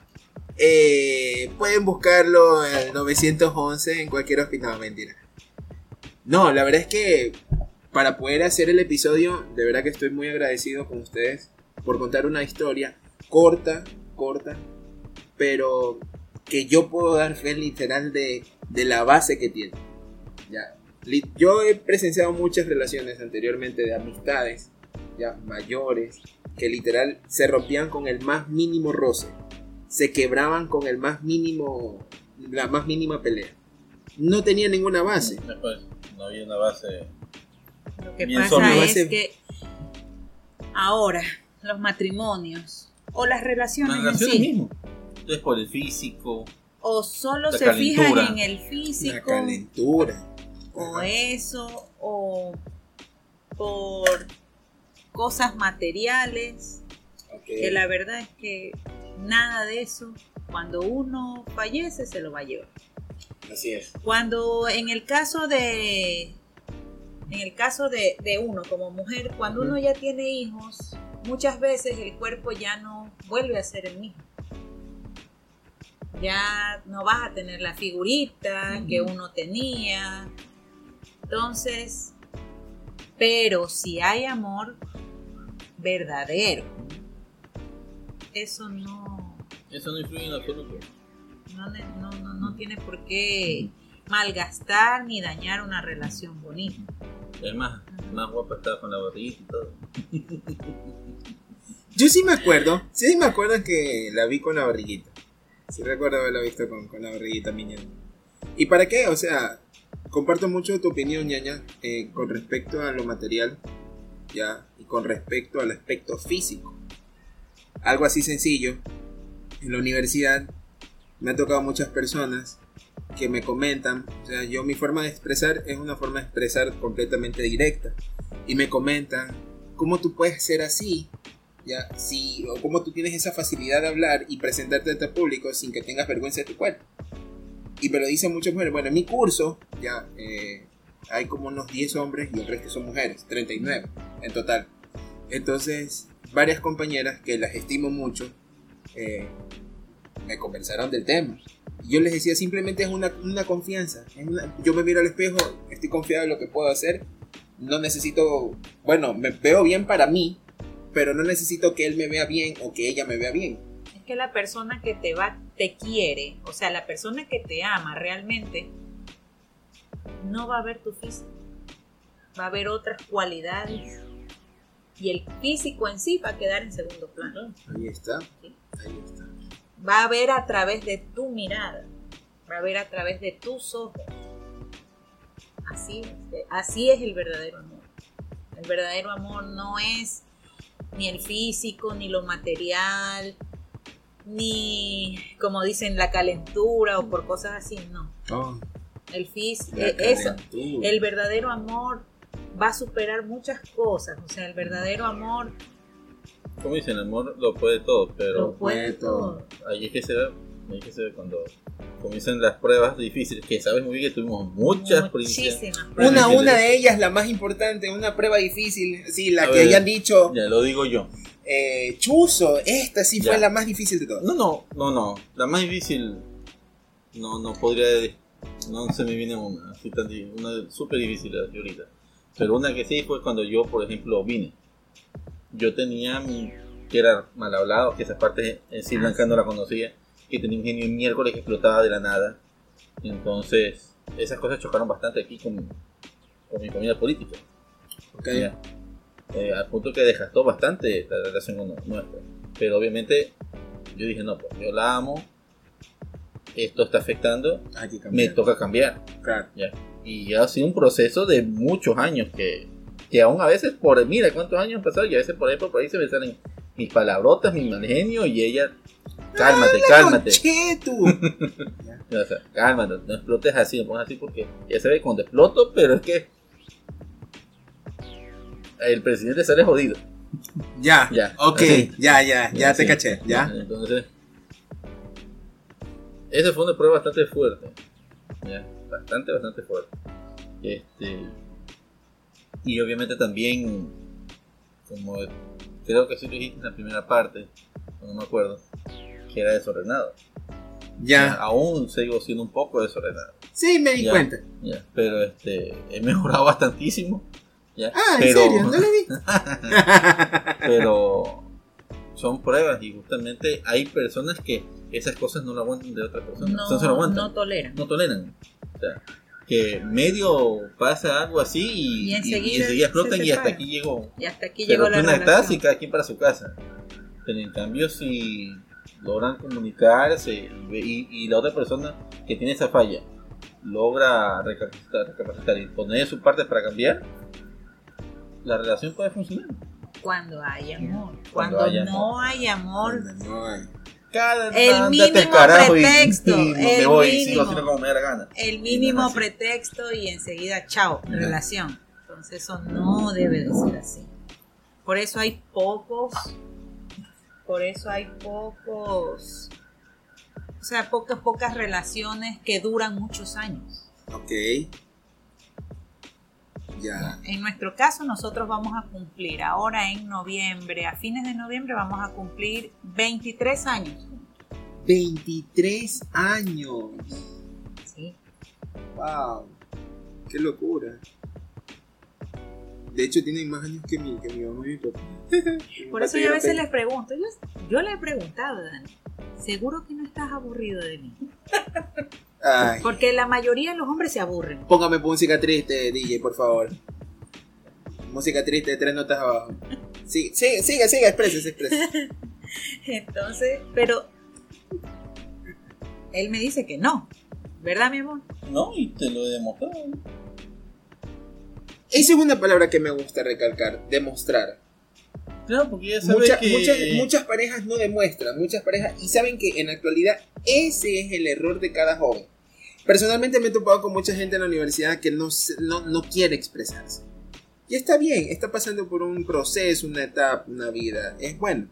eh, pueden buscarlo en el 911 en cualquier hospital. No, mentira. No, la verdad es que para poder hacer el episodio, de verdad que estoy muy agradecido con ustedes por contar una historia corta, corta, pero que yo puedo dar fe literal de, de la base que tiene. Ya. Yo he presenciado muchas relaciones anteriormente de amistades, ya mayores, que literal se rompían con el más mínimo roce, se quebraban con el más mínimo, la más mínima pelea. No tenía ninguna base. Después, no había una base. Lo que Bien pasa sólido. es que ahora los matrimonios o las relaciones, Las en relaciones sí, mismo. Entonces, por el físico. o solo La se fijan en el La físico calentura. o Ajá. eso o por cosas materiales que la verdad es que nada de eso cuando uno fallece se lo va a llevar Así es. cuando en el caso de en el caso de, de uno como mujer cuando uno ya tiene hijos muchas veces el cuerpo ya no vuelve a ser el mismo ya no vas a tener la figurita que uno tenía entonces pero si hay amor verdadero eso no Eso no influye en absoluto. no, no, no, no tiene por qué malgastar ni dañar una relación bonita. Es más, más guapa estaba con la barriguita y todo. Yo sí me acuerdo, sí me acuerdo que la vi con la barriguita. Sí recuerdo haberla visto con, con la barriguita, mi ñaña. ¿Y para qué? O sea, comparto mucho tu opinión, ñaña, eh, con respecto a lo material, ya, y con respecto al aspecto físico. Algo así sencillo. En la universidad me ha tocado muchas personas que me comentan, o sea, yo mi forma de expresar es una forma de expresar completamente directa. Y me comentan, ¿cómo tú puedes ser así? Ya, si, o cómo tú tienes esa facilidad de hablar y presentarte ante el público sin que tengas vergüenza de tu cuerpo. Y me lo dicen muchas mujeres. Bueno, en mi curso, ya, eh, hay como unos 10 hombres y el resto son mujeres, 39 en total. Entonces, varias compañeras que las estimo mucho, eh, me conversaron del tema. Y yo les decía, simplemente es una, una confianza. es una- yo me miro al espejo, estoy confiado en lo que puedo hacer. No necesito, bueno, me veo bien para mí, pero no necesito que él me vea bien o que ella me vea bien. Es que la persona que te va, te quiere, o sea, la persona que te ama realmente, no va a ver tu físico. Va a ver otras cualidades. Y el físico en sí va a quedar en segundo plano. Ahí está, Sí. ahí está. Va a ver a través de tu mirada. Va a ver a través de tus ojos. Así así es el verdadero amor. El verdadero amor no es ni el físico, ni lo material, ni como dicen la calentura o por cosas así, no. Oh, El físico, la eso, el verdadero amor va a superar muchas cosas, o sea, el verdadero amor Como dicen, el amor lo puede todo, lo pero puede puede todo. todo. ahí es que se ve, cuando comienzan las pruebas difíciles, que sabes muy bien que tuvimos muchas. Muchísimas Una, pruebas. Difíciles. una de ellas, la más importante, una prueba difícil, sí, la A que ver. hayan dicho, Ya lo digo yo. eh, Chuzo, esta sí fue Ya. la más difícil de todas. No, no, no, no. La más difícil no, no podría, no se me viene una así tan una súper difícil ahorita. Pero una que sí fue cuando yo, por ejemplo, vine. Yo tenía mi, que era mal hablado, que esa parte en sí Ah, Blanca sí. no la conocía, que tenía un genio miércoles que explotaba de la nada. Entonces, esas cosas chocaron bastante aquí con, con mi familia política. Ok. Ya. Eh, al punto que desgastó bastante la relación con- nuestra. Pero obviamente yo dije, no, pues yo la amo, esto está afectando, me toca cambiar. Claro. Ya. Y ha sido un proceso de muchos años que, que aún a veces por, mira cuántos años han pasado y a veces por ejemplo por ahí se me salen mis palabrotas, mi mal genio y ella, cálmate, cálmate. Tú. O sea, cálmate, no explotes así, no pongas así porque ya se ve cuando exploto, pero es que el presidente sale jodido. ya. Ya. Ok, Así. ya, ya, ya te caché, ya. Entonces, esa fue una prueba bastante fuerte. Ya, bastante, bastante fuerte. Este, y obviamente también, como creo que sí lo dijiste en la primera parte, no me acuerdo, que era desordenado. Ya. Aún sigo siendo un poco desordenado. Sí, me di Ya. cuenta. Ya, pero este, he mejorado bastantísimo. Ya, Ah, ¿en pero, serio? ¿No lo vi? pero son pruebas y justamente hay personas que esas cosas no lo aguantan de otra persona. No, o sea, se lo aguantan. no toleran. no toleran. O sea, que medio pasa algo así y, Y enseguida enseguida explotan se y hasta aquí llegó. Y hasta aquí Se llegó la una relación. y cada quien para su casa. Pero en cambio, si logran comunicarse y, y- la otra persona que tiene esa falla logra recapacitar, recapacitar y poner de su parte para cambiar, la relación puede funcionar. Cuando hay amor. Cuando Cuando, hay no hay amor. No hay. Cada El mínimo carajo pretexto, y no me el voy, sigo mínimo. haciendo como me da la gana. El mínimo pretexto y enseguida, chao, Ajá. relación. Entonces eso no debe de ser así. Por eso hay pocos, por eso hay pocos, o sea, pocas, pocas relaciones que duran muchos años. Ok. Ya. En nuestro caso, nosotros vamos a cumplir ahora en noviembre, a fines de noviembre, vamos a cumplir 23 años. 23 años. ¿sí? Wow. Qué locura. De hecho, tienen más años que mi, que mi mamá y mi papá. Por eso yo a veces les pregunto, yo, yo le he preguntado, Dani, ¿seguro que no estás aburrido de mí? Ay. Porque la mayoría de los hombres se aburren. Póngame música triste, DJ, por favor. Música triste, tres notas abajo. Sí, sí, siga, siga, exprésese, exprésese. Entonces, pero él me dice que no, ¿verdad, mi amor? No, y te lo he demostrado. Esa es una palabra que me gusta recalcar, demostrar. Claro, porque ya sabes Mucha- que... muchas, muchas parejas no demuestran, muchas parejas, y saben que en la actualidad ese es el error de cada joven. Personalmente me he topado con mucha gente en la universidad que no, no, no quiere expresarse. Y está bien, está pasando por un proceso, una etapa, una vida. Es bueno.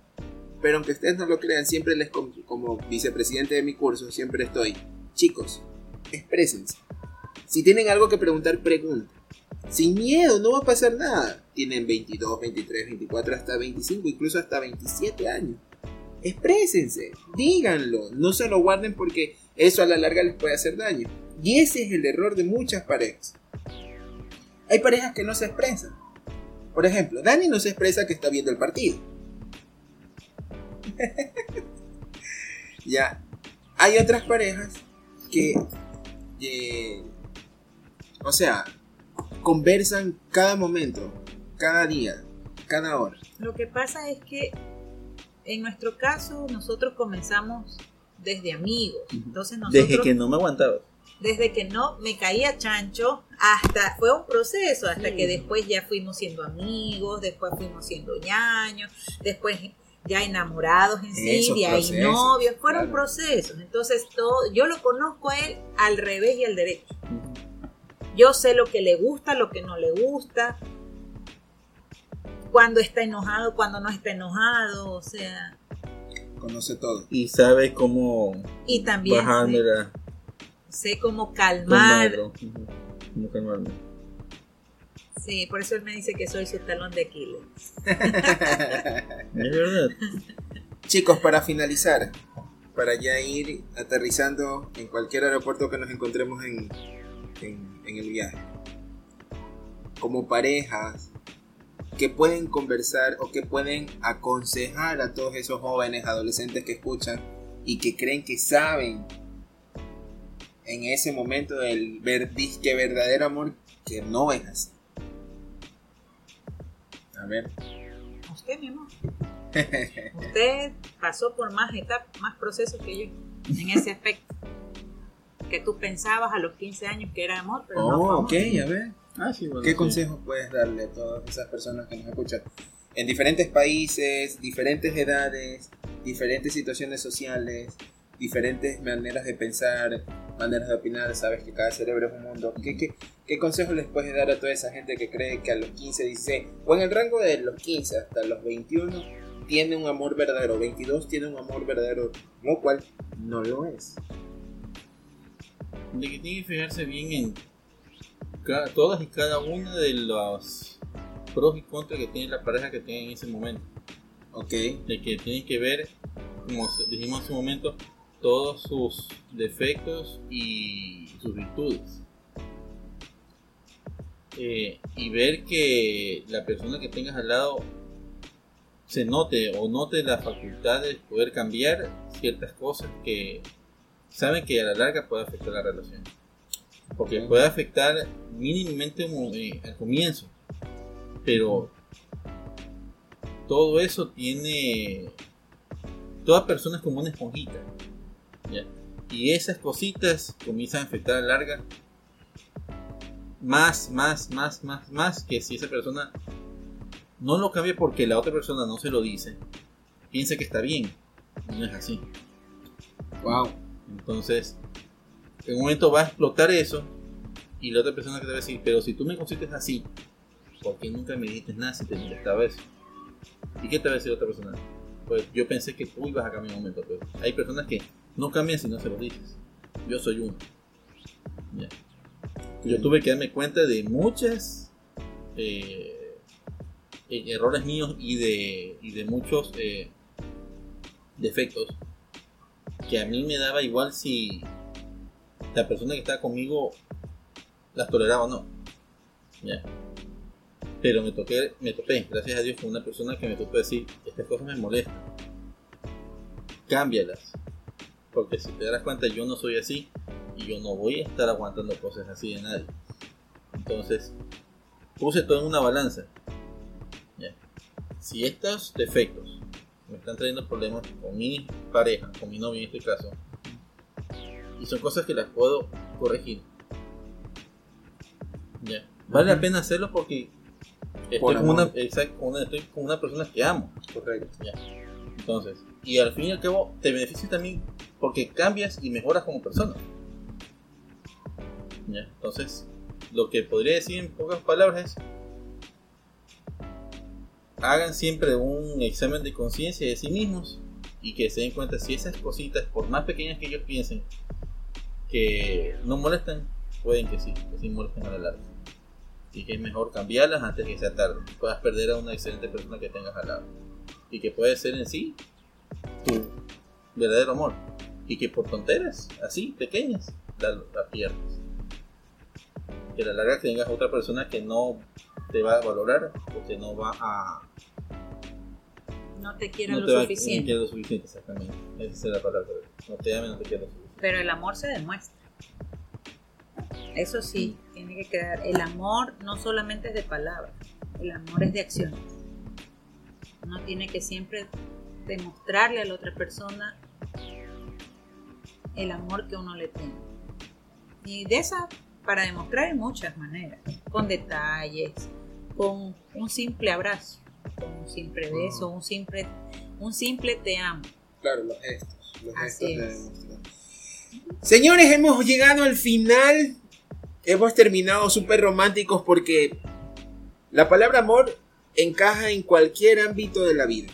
Pero aunque ustedes no lo crean, siempre les, com- como vicepresidente de mi curso, siempre estoy. Chicos, exprésense. Si tienen algo que preguntar, pregunten. Sin miedo, no va a pasar nada. Tienen 22, 23, 24, hasta 25, incluso hasta 27 años. Exprésense, díganlo, no se lo guarden porque eso a la larga les puede hacer daño. Y ese es el error de muchas parejas. Hay parejas que no se expresan. Por ejemplo, Dani no se expresa que está viendo el partido. ya. Hay otras parejas que, eh, o sea, conversan cada momento, cada día, cada hora. Lo que pasa es que en nuestro caso nosotros comenzamos desde amigos. Entonces nosotros Desde que no me aguantaba. desde que no me caía chancho hasta fue un proceso hasta que después ya fuimos siendo amigos, después fuimos siendo ñaños, después ya enamorados en sí, de ahí novios, fueron claro. procesos. Entonces todo, yo lo conozco a él al revés y al derecho. Yo sé lo que le gusta, lo que no le gusta, cuando está enojado, cuando no está enojado, o sea, Conoce todo. Y sabe cómo y también sé, bajármela, sé cómo calmar. calmarlo. Ujú. Cómo calmarme. Sí, por eso él me dice que soy su talón de Aquiles. Es verdad. Chicos, para finalizar, para ya ir aterrizando en cualquier aeropuerto que nos encontremos en, en, el viaje, como parejas que pueden conversar o que pueden aconsejar a todos esos jóvenes, adolescentes que escuchan y que creen que saben en ese momento del ver, disque verdadero amor que no es así. A ver. Usted, mi amor. Usted pasó por más etapas, más procesos que yo en ese aspecto. Que tú pensabas a los 15 años que era amor, pero no fue Oh, amor. ok, a ver. Ah, sí, bueno, ¿Qué sí. consejos puedes darle a todas esas personas que nos escuchan? En diferentes países, diferentes edades, diferentes situaciones sociales, diferentes maneras de pensar, maneras de opinar, sabes que cada cerebro es un mundo. ¿Qué, qué, qué consejos les puedes dar a toda esa gente que cree que a los 15, 16, o en el rango de los 15 hasta los 21, tiene un amor verdadero, 22 tiene un amor verdadero, lo cual no lo es? De que tiene que fijarse bien en cada- todas y cada una de los pros y contras que tiene la pareja que tiene en ese momento. Ok, De que tiene que ver, como dijimos hace un momento, todos sus defectos y sus virtudes. Eh, y ver que la persona que tengas al lado se note o note la facultad de poder cambiar ciertas cosas que saben que a la larga puede afectar la relación. Porque puede afectar mínimamente eh, al comienzo. Pero todo eso tiene. Toda persona es como una esponjita. ¿ya? Y esas cositas comienzan a afectar a la larga. Más, más, más, más, más que si esa persona no lo cambia porque la otra persona no se lo dice. Piensa que está bien. Y no es así. wow. Entonces, en un momento va a explotar eso y la otra persona que te va a decir, pero si tú me consientes así, ¿por qué nunca me dijiste nada si te molestaba eso? ¿Y qué te va a decir otra persona? Pues yo pensé que tú ibas a cambiar un momento, pero hay personas que no cambian si no se lo dices. Yo soy uno. Yo tuve que darme cuenta de muchas eh, errores míos y de, y de muchos eh, defectos que a mí me daba igual si la persona que estaba conmigo las toleraba o no. Pero me toqué, me topé, gracias a Dios, con una persona que me tocó decir, estas cosas me molestan. Cámbialas. Porque si te das cuenta, yo no soy así y yo no voy a estar aguantando cosas así de nadie. Entonces, puse todo en una balanza. Si estos defectos me están trayendo problemas con mi pareja, con mi novia en este caso, y son cosas que las puedo corregir. Ya. Vale la pena hacerlo porque estoy Por con, una, amor. exacto, con una- estoy con una persona que amo. Correcto. Ya. Entonces, y al fin y al cabo te beneficia también porque cambias y mejoras como persona. Ya, Entonces, lo que podría decir en pocas palabras es hagan siempre un examen de conciencia de sí mismos y que se den cuenta si esas cositas, por más pequeñas que ellos piensen, que no molestan, pueden que sí, que sí molesten a la larga. Y que es mejor cambiarlas antes que sea tarde. Puedas perder a una excelente persona que tengas al lado. Y que puede ser en sí tu verdadero amor. Y que por tonteras, así, pequeñas, la, la. Que a la larga tengas otra persona que no te va a valorar o que no va a No te quiero no lo va suficiente. quiere lo suficiente, exactamente. Esa es la palabra. No te ame, no te quiere lo suficiente. Pero el amor se demuestra. Eso sí, tiene que quedar. El amor no solamente es de palabras, el amor es de acciones. Uno tiene que siempre demostrarle a la otra persona el amor que uno le tiene. Y de esa, para demostrar hay muchas maneras, con detalles, con un simple abrazo, con un simple beso, un simple, un simple te amo. Claro, los gestos. Los Así gestos es. Señores, hemos llegado al final. Hemos terminado súper románticos porque la palabra amor encaja en cualquier ámbito de la vida.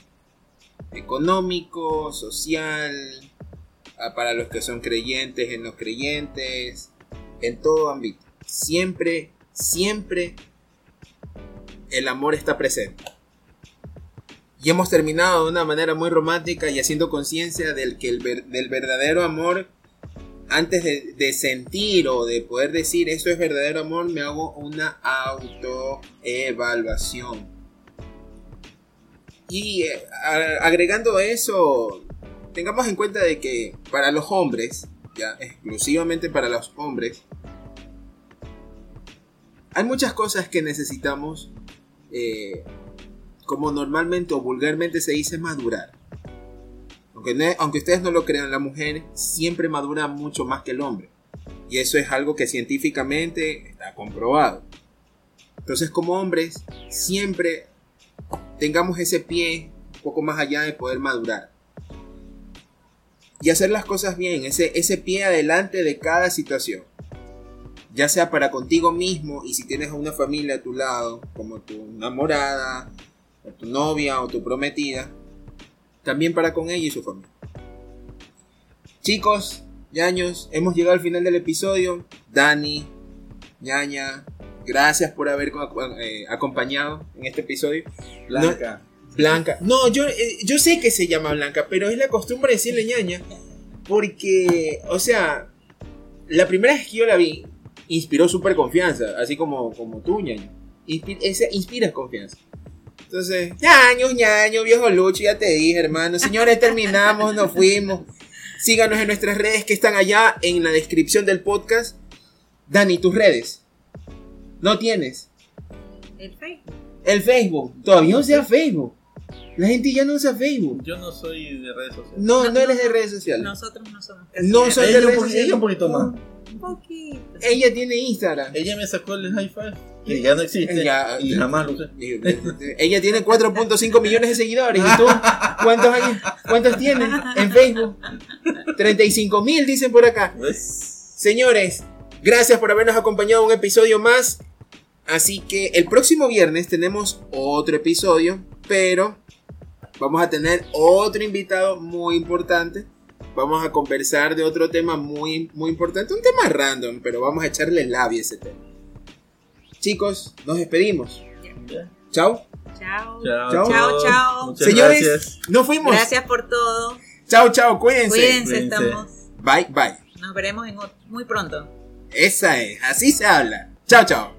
Económico, social, ah, para los que son creyentes, en los creyentes, en todo ámbito. Siempre, siempre el amor está presente. Y hemos terminado de una manera muy romántica y haciendo conciencia del que el del verdadero amor, antes de, sentir o de poder decir esto es verdadero amor, me hago una autoevaluación. Y eh, agregando eso, tengamos en cuenta de que para los hombres, ya exclusivamente para los hombres, hay muchas cosas que necesitamos eh, como normalmente o vulgarmente se dice, madurar. Aunque, aunque ustedes no lo crean, la mujer siempre madura mucho más que el hombre. Y eso es algo que científicamente está comprobado. Entonces como hombres, siempre tengamos ese pie un poco más allá de poder madurar. Y hacer las cosas bien, ese, ese pie adelante de cada situación. Ya sea para contigo mismo y si tienes a una familia a tu lado, como tu enamorada, o tu novia o tu prometida, también para con ella y su familia. Chicos, ñaños, hemos llegado al final del episodio. Dani, ñaña, gracias por haber eh, acompañado en este episodio. Blanca. Blanca. No, yo, eh, yo sé que se llama Blanca, pero es la costumbre decirle ñaña. Porque, o sea, la primera vez que yo la vi, inspiró súper confianza, así como, como tú, ñaño. Inspi- ese inspira confianza. Entonces, ñaño, ñaño, viejo Lucho, ya te dije, hermano. Señores, terminamos, nos fuimos. Síganos en nuestras redes que están allá en la descripción del podcast. Dani, tus redes. No tienes. El Facebook. El Facebook. Todavía usa Facebook. La gente ya no usa Facebook. Yo no soy de redes sociales. No, no, No, eres de no. redes sociales. Nosotros no somos No soy de redes sociales. ella un poquito más. Un poquito. Ella tiene Instagram. Ella me sacó el high five, que ya no existe. Ya, y jamás lo usé. Ella tiene 4.5 millones de seguidores. ¿Y tú? ¿Cuántos, años, cuántos tienes en Facebook? 35 mil, dicen por acá. ¿Ves? Señores, gracias por habernos acompañado a un episodio más. Así que el próximo viernes tenemos otro episodio, pero vamos a tener otro invitado muy importante. Vamos a conversar de otro tema muy, muy importante, un tema random, pero vamos a echarle labia a ese tema. Chicos, nos despedimos. Ya. Chao. Chao. Chao, Chao. Chao, chao. Muchas Señores, gracias. nos fuimos. Gracias por todo. Chao, chao, cuídense. Cuídense, cuídense. estamos. Bye, bye. Nos veremos en muy pronto. Esa es, así se habla. Chao, chao.